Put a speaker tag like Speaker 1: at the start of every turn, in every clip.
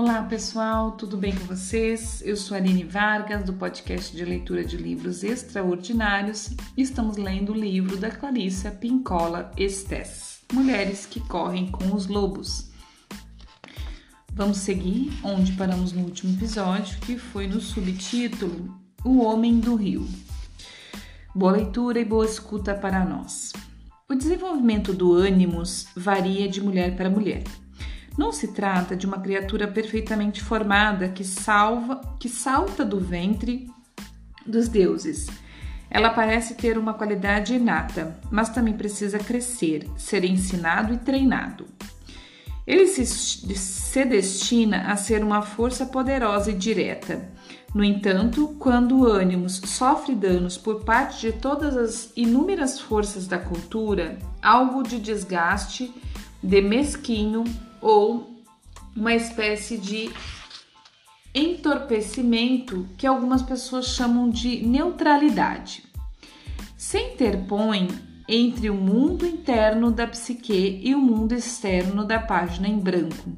Speaker 1: Olá pessoal, tudo bem com vocês? Eu sou Aline Vargas do podcast de leitura de livros extraordinários estamos lendo o livro da Clarissa Pincola Estes, Mulheres que Correm com os Lobos. Vamos seguir onde paramos no último episódio, que foi no subtítulo O Homem do Rio. Boa leitura e boa escuta para nós. O desenvolvimento do ânimos varia de mulher para mulher. Não se trata de uma criatura perfeitamente formada que salva, que salta do ventre dos deuses. Ela parece ter uma qualidade inata, mas também precisa crescer, ser ensinado e treinado. Ele se, se destina a ser uma força poderosa e direta. No entanto, quando o ânimos sofre danos por parte de todas as inúmeras forças da cultura, algo de desgaste, de mesquinho ou uma espécie de entorpecimento que algumas pessoas chamam de neutralidade. Se interpõe entre o mundo interno da psique e o mundo externo da página em branco,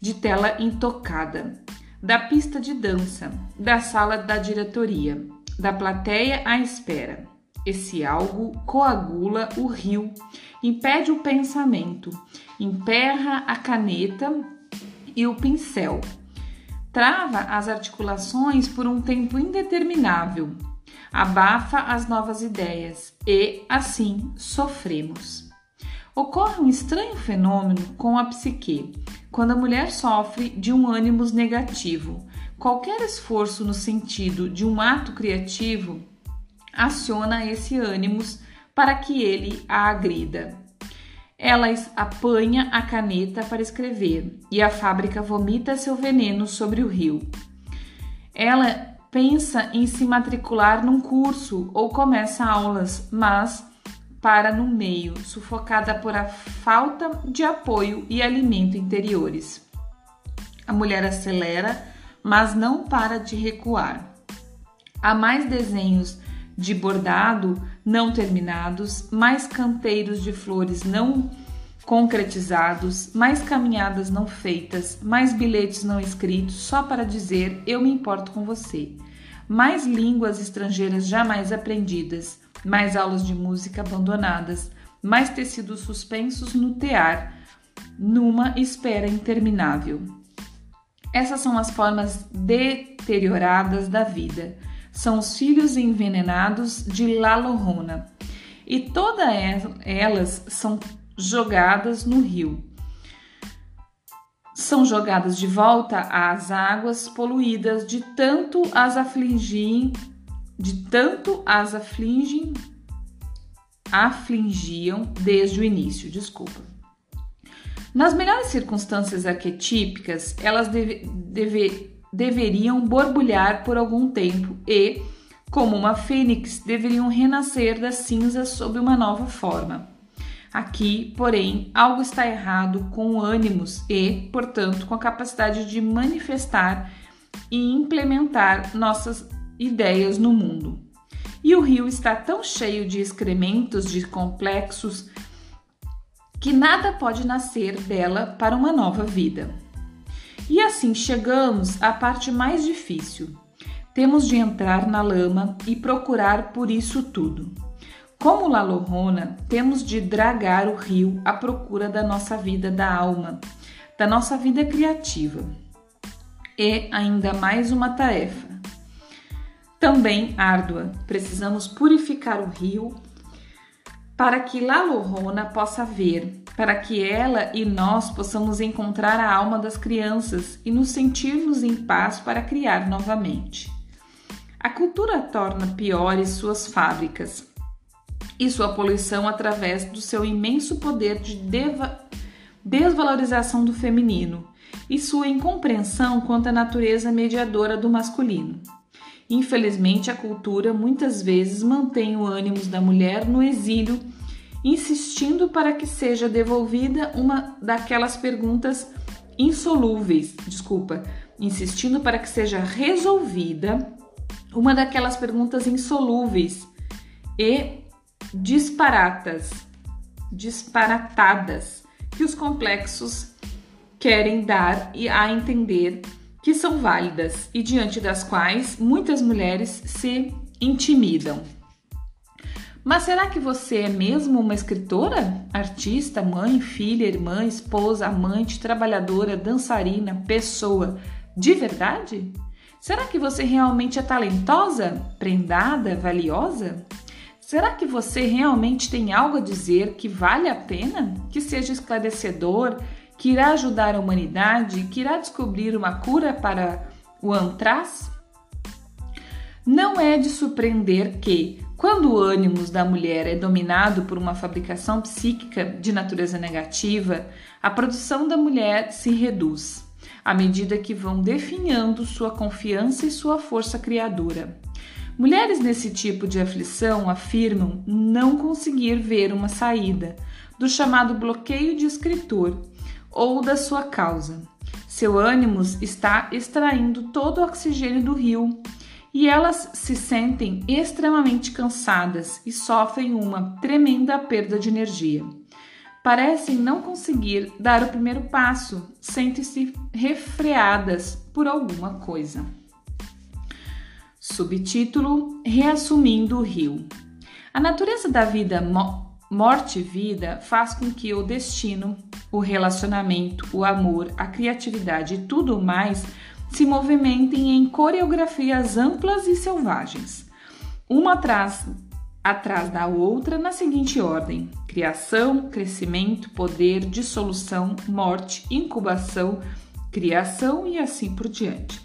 Speaker 1: de tela intocada, da pista de dança, da sala da diretoria, da plateia à espera. Esse algo coagula o rio, impede o pensamento, emperra a caneta e o pincel, trava as articulações por um tempo indeterminável, abafa as novas ideias e, assim, sofremos. Ocorre um estranho fenômeno com a psique, quando a mulher sofre de um ânimo negativo. Qualquer esforço no sentido de um ato criativo aciona esse ânimos para que ele a agrida. Ela apanha a caneta para escrever e a fábrica vomita seu veneno sobre o rio. Ela pensa em se matricular num curso ou começa aulas, mas para no meio, sufocada por a falta de apoio e alimento interiores. A mulher acelera, mas não para de recuar. Há mais desenhos de bordado não terminados, mais canteiros de flores não concretizados, mais caminhadas não feitas, mais bilhetes não escritos só para dizer eu me importo com você, mais línguas estrangeiras jamais aprendidas, mais aulas de música abandonadas, mais tecidos suspensos no tear, numa espera interminável. Essas são as formas deterioradas da vida são os filhos envenenados de Lalorona, e todas elas são jogadas no rio. São jogadas de volta às águas poluídas de tanto as afligirem, de tanto as afligem, afligiam desde o início, desculpa. Nas melhores circunstâncias arquetípicas, elas deve, deve, deveriam borbulhar por algum tempo e, como uma fênix, deveriam renascer das cinzas sob uma nova forma. Aqui, porém, algo está errado com o ânimos e, portanto, com a capacidade de manifestar e implementar nossas ideias no mundo. E o rio está tão cheio de excrementos, de complexos, que nada pode nascer dela para uma nova vida. E assim chegamos à parte mais difícil. Temos de entrar na lama e procurar por isso tudo. Como La Lorrona, temos de dragar o rio à procura da nossa vida da alma, da nossa vida criativa. E ainda mais uma tarefa. Também árdua, precisamos purificar o rio para que La Lorrona possa ver, para que ela e nós possamos encontrar a alma das crianças e nos sentirmos em paz para criar novamente. A cultura torna piores suas fábricas e sua poluição através do seu imenso poder de desvalorização do feminino e sua incompreensão quanto à natureza mediadora do masculino. Infelizmente, a cultura muitas vezes mantém o ânimo da mulher no exílio insistindo para que seja devolvida uma daquelas perguntas insolúveis, desculpa, insistindo para que seja resolvida uma daquelas perguntas insolúveis e disparatas, disparatadas que os complexos querem dar a entender que são válidas e diante das quais muitas mulheres se intimidam. Mas será que você é mesmo uma escritora? Artista, mãe, filha, irmã, esposa, amante, trabalhadora, dançarina, pessoa de verdade? Será que você realmente é talentosa, prendada, valiosa? Será que você realmente tem algo a dizer que vale a pena, que seja esclarecedor, que irá ajudar a humanidade, que irá descobrir uma cura para o antraz? Não é de surpreender que, quando o ânimo da mulher é dominado por uma fabricação psíquica de natureza negativa, a produção da mulher se reduz à medida que vão definhando sua confiança e sua força criadora. Mulheres nesse tipo de aflição afirmam não conseguir ver uma saída do chamado bloqueio de escritor ou da sua causa. Seu ânimo está extraindo todo o oxigênio do rio e elas se sentem extremamente cansadas e sofrem uma tremenda perda de energia parecem não conseguir dar o primeiro passo, sentem-se refreadas por alguma coisa. Subtítulo: Reassumindo o rio. A natureza da vida, morte e vida faz com que o destino, o relacionamento, o amor, a criatividade e tudo mais se movimentem em coreografias amplas e selvagens, uma atrás atrás da outra na seguinte ordem: criação, crescimento, poder, dissolução, morte, incubação, criação e assim por diante.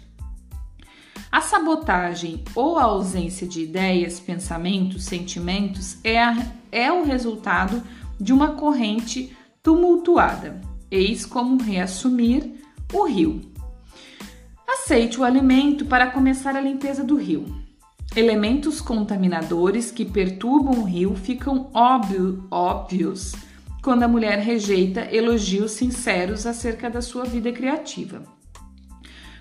Speaker 1: A sabotagem ou a ausência de ideias, pensamentos, sentimentos é, a, é o resultado de uma corrente tumultuada. Eis como reassumir o rio. Aceite o alimento para começar a limpeza do rio. Elementos contaminadores que perturbam o rio ficam óbvio, óbvios quando a mulher rejeita elogios sinceros acerca da sua vida criativa.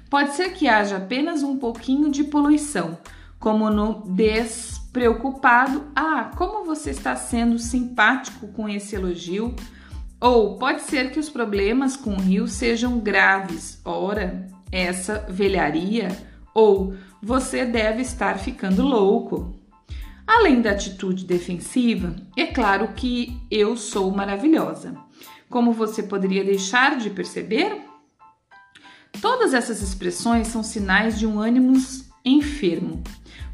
Speaker 1: Pode ser que haja apenas um pouquinho de poluição, como no despreocupado: Ah, como você está sendo simpático com esse elogio? Ou pode ser que os problemas com o rio sejam graves, ora, essa velharia, ou você deve estar ficando louco. Além da atitude defensiva, é claro que eu sou maravilhosa. Como você poderia deixar de perceber? Todas essas expressões são sinais de um ânimo enfermo.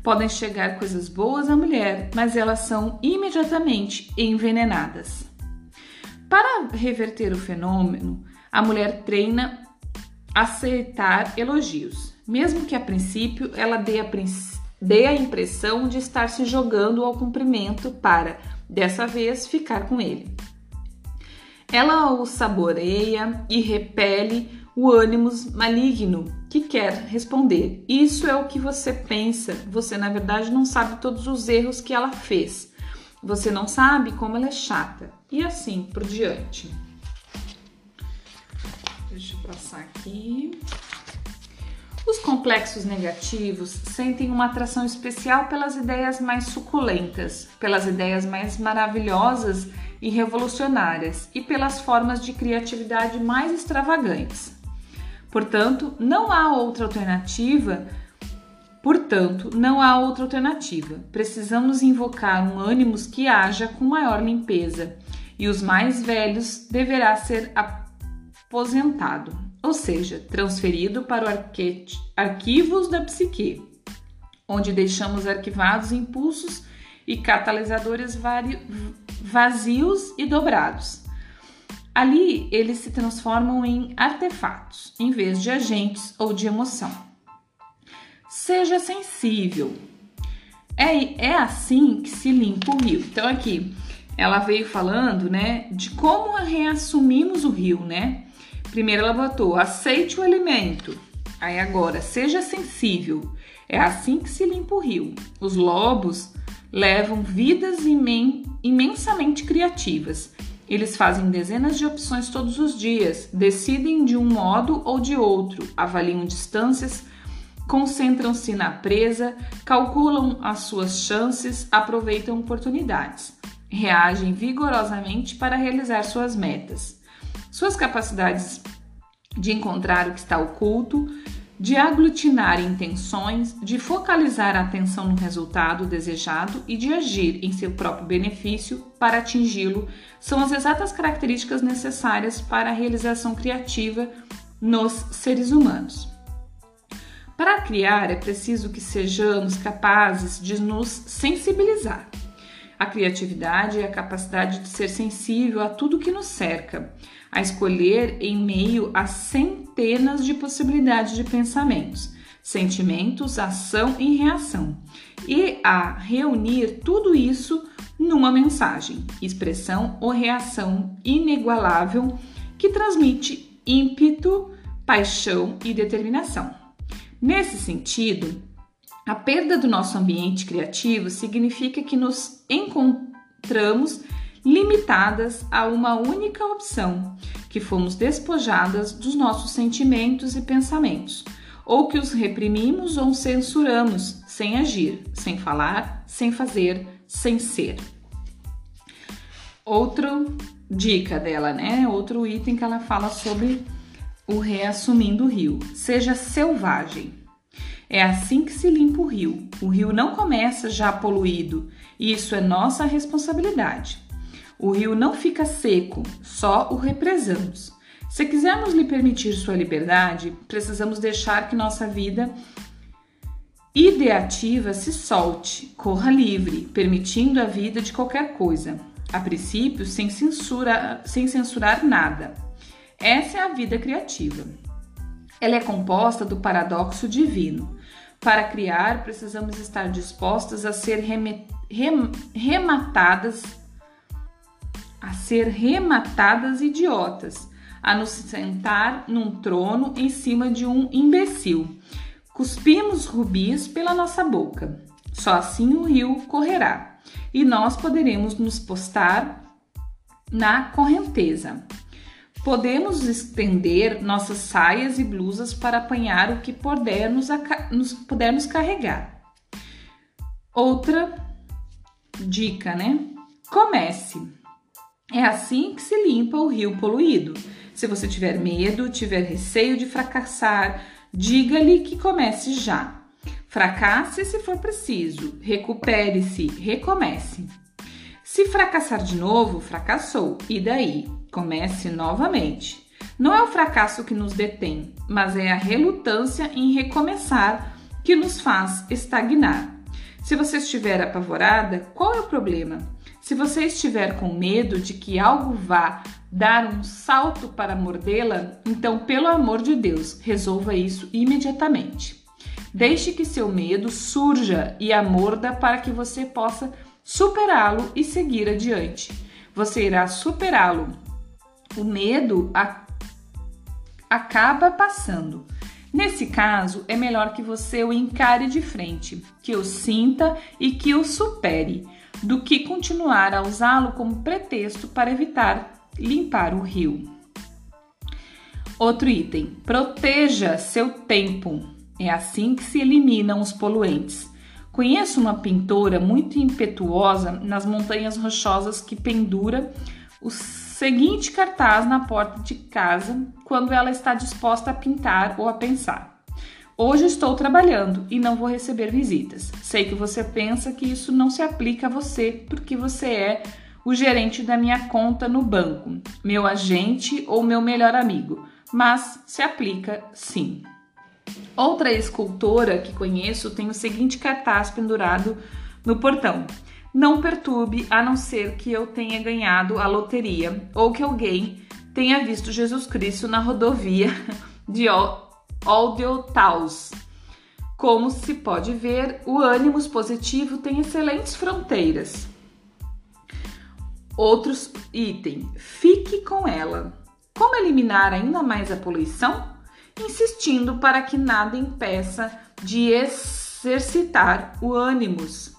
Speaker 1: Podem chegar coisas boas à mulher, mas elas são imediatamente envenenadas. Para reverter o fenômeno, a mulher treina aceitar elogios mesmo que a princípio ela dê a, dê a impressão de estar se jogando ao cumprimento para, dessa vez, ficar com ele. Ela o saboreia e repele o ânimo maligno que quer responder. Isso é o que você pensa. Você, na verdade, não sabe todos os erros que ela fez. Você não sabe como ela é chata. E assim por diante. Deixa eu passar aqui. Os complexos negativos sentem uma atração especial pelas ideias mais suculentas, pelas ideias mais maravilhosas e revolucionárias e pelas formas de criatividade mais extravagantes. Portanto, não há outra alternativa. Portanto, não há outra alternativa. Precisamos invocar um ânimos que haja com maior limpeza, e os mais velhos deverá ser aposentado ou seja, transferido para o arquivos da psique, onde deixamos arquivados impulsos e catalisadores vazios e dobrados. Ali eles se transformam em artefatos, em vez de agentes ou de emoção. Seja sensível. É, é assim que se limpa o rio. Então, aqui ela veio falando, né, de como reassumimos o rio, né? Primeiro ela botou: aceite o alimento. Aí agora, seja sensível. É assim que se limpa o rio. Os lobos levam vidas imen imensamente criativas. Eles fazem dezenas de opções todos os dias, decidem de um modo ou de outro, avaliam distâncias, concentram-se na presa, calculam as suas chances, aproveitam oportunidades, reagem vigorosamente para realizar suas metas. Suas capacidades de encontrar o que está oculto, de aglutinar intenções, de focalizar a atenção no resultado desejado e de agir em seu próprio benefício para atingi-lo são as exatas características necessárias para a realização criativa nos seres humanos. Para criar é preciso que sejamos capazes de nos sensibilizar. A criatividade é a capacidade de ser sensível a tudo que nos cerca, a escolher em meio a centenas de possibilidades de pensamentos, sentimentos, ação e reação, e a reunir tudo isso numa mensagem, expressão ou reação inigualável que transmite ímpeto, paixão e determinação. Nesse sentido, a perda do nosso ambiente criativo significa que nos encontramos limitadas a uma única opção, que fomos despojadas dos nossos sentimentos e pensamentos, ou que os reprimimos ou censuramos sem agir, sem falar, sem fazer, sem ser. Outra dica dela, né? Outro item que ela fala sobre o reassumindo o rio. Seja selvagem. É assim que se limpa o rio. O rio não começa já poluído, isso é nossa responsabilidade. O rio não fica seco, só o represamos. Se quisermos lhe permitir sua liberdade, precisamos deixar que nossa vida ideativa se solte, corra livre, permitindo a vida de qualquer coisa, a princípio sem, censura, sem censurar nada. Essa é a vida criativa. Ela é composta do paradoxo divino. Para criar, precisamos estar dispostas a ser rem, rematadas a ser rematadas idiotas, a nos sentar num trono em cima de um imbecil. Cuspimos rubis pela nossa boca. Só assim o rio correrá e nós poderemos nos postar na correnteza. Podemos estender nossas saias e blusas para apanhar o que puder nos, nos, puder nos carregar. Outra dica, né? Comece. É assim que se limpa o rio poluído. Se você tiver medo, tiver receio de fracassar, diga-lhe que comece já. Fracasse se for preciso, recupere-se, recomece. Se fracassar de novo, fracassou, e daí? Comece novamente. Não é o fracasso que nos detém, mas é a relutância em recomeçar que nos faz estagnar. Se você estiver apavorada, qual é o problema? Se você estiver com medo de que algo vá dar um salto para mordê-la, então, pelo amor de Deus, resolva isso imediatamente. Deixe que seu medo surja e a morda para que você possa superá-lo e seguir adiante. Você irá superá-lo. O medo a... acaba passando. Nesse caso, é melhor que você o encare de frente, que o sinta e que o supere do que continuar a usá-lo como pretexto para evitar limpar o rio. Outro item: proteja seu tempo. É assim que se eliminam os poluentes. Conheço uma pintora muito impetuosa nas montanhas rochosas que pendura o seguinte cartaz na porta de casa quando ela está disposta a pintar ou a pensar. Hoje estou trabalhando e não vou receber visitas. Sei que você pensa que isso não se aplica a você porque você é o gerente da minha conta no banco, meu agente ou meu melhor amigo, mas se aplica sim. Outra escultora que conheço tem o seguinte cartaz pendurado no portão: Não perturbe a não ser que eu tenha ganhado a loteria ou que alguém tenha visto Jesus Cristo na rodovia de Taus. Como se pode ver, o ânimos positivo tem excelentes fronteiras. Outros item: fique com ela. Como eliminar ainda mais a poluição? Insistindo para que nada impeça de exercitar o ânimos.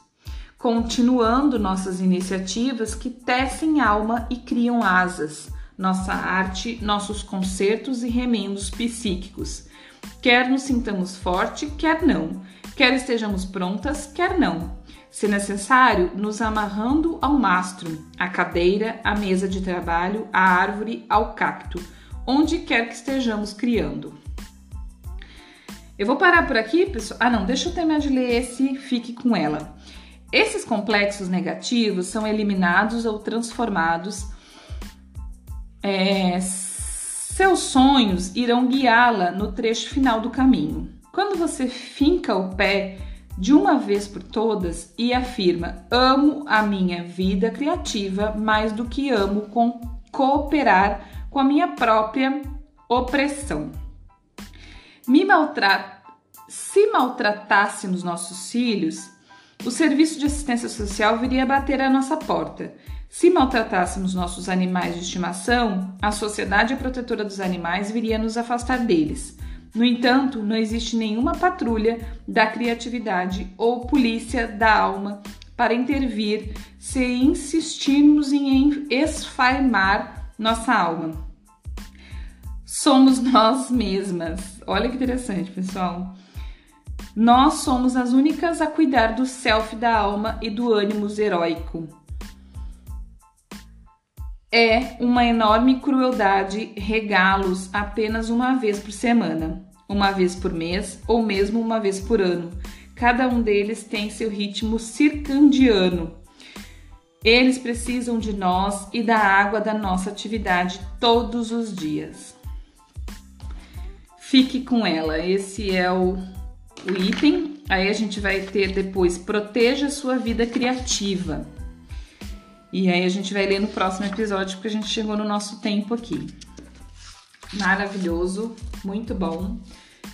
Speaker 1: Continuando nossas iniciativas que tecem alma e criam asas, nossa arte, nossos concertos e remendos psíquicos Quer nos sintamos forte, quer não. Quer estejamos prontas, quer não. Se necessário, nos amarrando ao mastro, à cadeira, à mesa de trabalho, à árvore, ao cacto. onde quer que estejamos criando. Eu vou parar por aqui, pessoal. Ah, não, deixa eu terminar de ler esse Fique com ela. Esses complexos negativos são eliminados ou transformados. É, seus sonhos irão guiá-la no trecho final do caminho. Quando você finca o pé de uma vez por todas e afirma: Amo a minha vida criativa mais do que amo com cooperar com a minha própria opressão. Me maltra... Se maltratássemos nossos filhos, o serviço de assistência social viria bater à nossa porta. Se maltratássemos nossos animais de estimação, a Sociedade Protetora dos Animais viria nos afastar deles. No entanto, não existe nenhuma patrulha da criatividade ou polícia da alma para intervir se insistirmos em esfaimar nossa alma. Somos nós mesmas. Olha que interessante, pessoal. Nós somos as únicas a cuidar do self da alma e do ânimo heróico. É uma enorme crueldade regá-los apenas uma vez por semana, uma vez por mês ou mesmo uma vez por ano. Cada um deles tem seu ritmo circandiano. Eles precisam de nós e da água da nossa atividade todos os dias. Fique com ela, esse é o o item. Aí a gente vai ter depois proteja sua vida criativa. E aí a gente vai ler no próximo episódio porque a gente chegou no nosso tempo aqui. Maravilhoso, muito bom.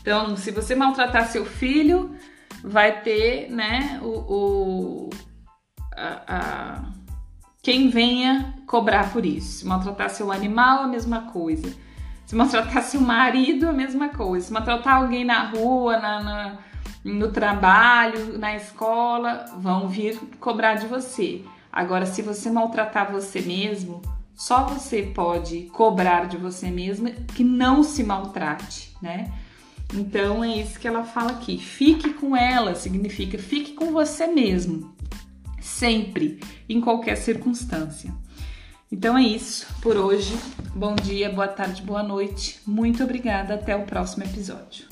Speaker 1: Então, se você maltratar seu filho, vai ter, né, o, o a, a, quem venha cobrar por isso. Maltratar seu animal, a mesma coisa. Se maltratar seu marido, a mesma coisa. Se maltratar alguém na rua, na, na, no trabalho, na escola, vão vir cobrar de você. Agora, se você maltratar você mesmo, só você pode cobrar de você mesmo que não se maltrate, né? Então é isso que ela fala aqui. Fique com ela significa fique com você mesmo, sempre, em qualquer circunstância. Então é isso por hoje. Bom dia, boa tarde, boa noite. Muito obrigada. Até o próximo episódio.